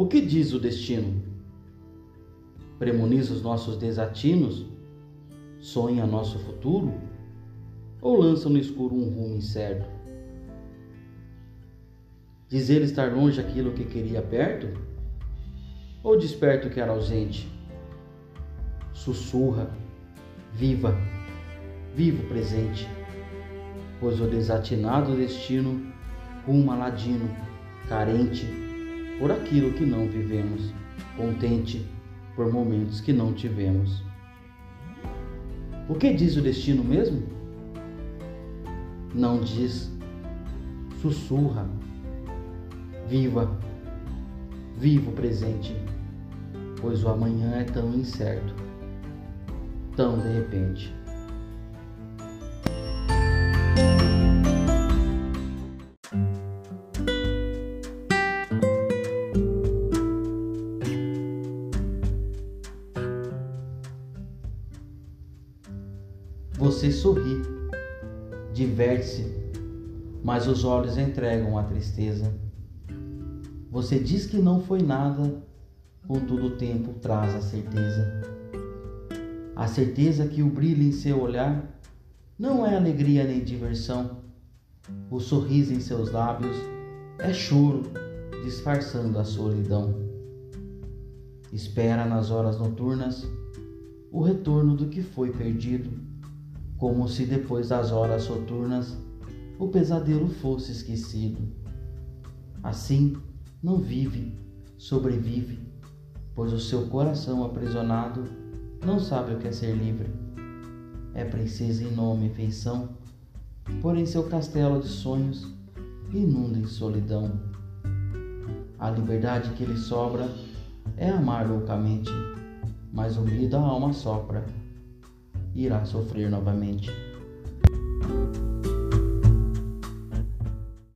O que diz o destino? Premoniza os nossos desatinos? Sonha nosso futuro? Ou lança no escuro um rumo incerto? Diz ele estar longe aquilo que queria perto? Ou desperto que era ausente? Sussurra, viva, vivo presente, pois o desatinado destino ruma ladino, carente por aquilo que não vivemos, contente por momentos que não tivemos. O que diz o destino mesmo? Não diz, sussurra, viva, viva o presente, pois o amanhã é tão incerto, tão de repente. Você sorri, diverte-se, mas os olhos entregam a tristeza. Você diz que não foi nada, contudo o tempo traz a certeza. A certeza que o brilho em seu olhar não é alegria nem diversão. O sorriso em seus lábios é choro, disfarçando a solidão. Espera nas horas noturnas o retorno do que foi perdido como se depois das horas soturnas o pesadelo fosse esquecido. Assim, não vive, sobrevive, pois o seu coração aprisionado não sabe o que é ser livre. É princesa em nome e feição, porém seu castelo de sonhos inunda em solidão. A liberdade que lhe sobra é amar loucamente, mas unido a alma sopra irá sofrer novamente.